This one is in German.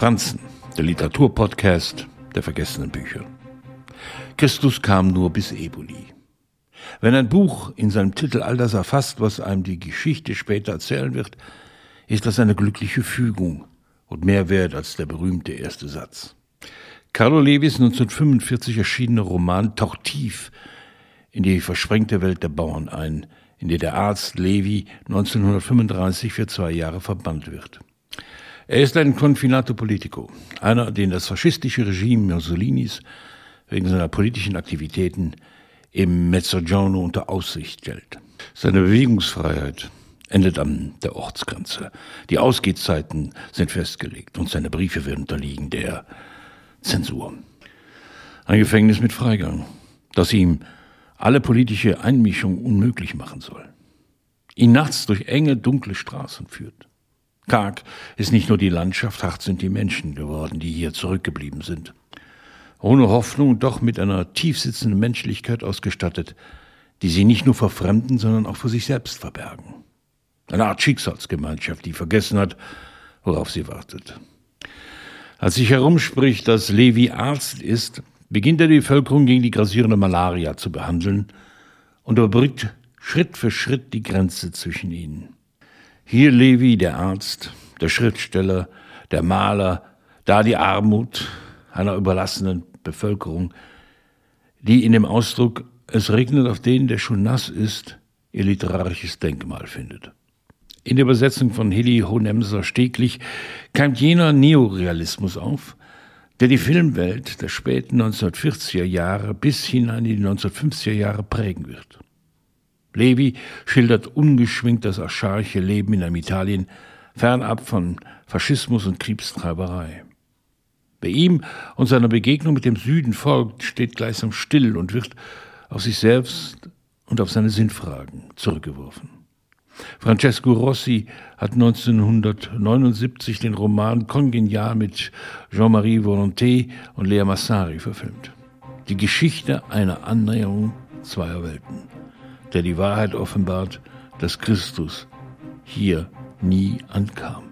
Franzen, der Literaturpodcast der vergessenen Bücher. Christus kam nur bis Eboli. Wenn ein Buch in seinem Titel all das erfasst, was einem die Geschichte später erzählen wird, ist das eine glückliche Fügung und mehr wert als der berühmte erste Satz. Carlo Levis 1945 erschienene Roman taucht tief in die versprengte Welt der Bauern ein, in der der Arzt Levi 1935 für zwei Jahre verbannt wird. Er ist ein Confinato Politico, einer, den das faschistische Regime Mussolinis wegen seiner politischen Aktivitäten im Mezzogiorno unter Aussicht stellt. Seine Bewegungsfreiheit endet an der Ortsgrenze. Die Ausgehzeiten sind festgelegt und seine Briefe werden unterliegen der Zensur. Ein Gefängnis mit Freigang, das ihm alle politische Einmischung unmöglich machen soll. Ihn nachts durch enge, dunkle Straßen führt. Karg ist nicht nur die Landschaft, hart sind die Menschen geworden, die hier zurückgeblieben sind. Ohne Hoffnung, doch mit einer tiefsitzenden Menschlichkeit ausgestattet, die sie nicht nur vor Fremden, sondern auch vor sich selbst verbergen. Eine Art Schicksalsgemeinschaft, die vergessen hat, worauf sie wartet. Als sich herumspricht, dass Levi Arzt ist, beginnt er die Bevölkerung gegen die grassierende Malaria zu behandeln und überbrückt Schritt für Schritt die Grenze zwischen ihnen. Hier Levi, der Arzt, der Schriftsteller, der Maler, da die Armut einer überlassenen Bevölkerung, die in dem Ausdruck es regnet auf den, der schon nass ist, ihr literarisches Denkmal findet. In der Übersetzung von Hilly Honemser Steglich keimt jener Neorealismus auf, der die Filmwelt der späten 1940er Jahre bis hinein in die 1950er Jahre prägen wird. Levi schildert ungeschminkt das archaische Leben in einem Italien fernab von Faschismus und Kriegstreiberei. Bei ihm und seiner Begegnung mit dem Süden folgt, steht gleichsam still und wird auf sich selbst und auf seine Sinnfragen zurückgeworfen. Francesco Rossi hat 1979 den Roman Congenial mit Jean-Marie Volonté und Lea Massari verfilmt. Die Geschichte einer Annäherung zweier Welten, der die Wahrheit offenbart, dass Christus hier nie ankam.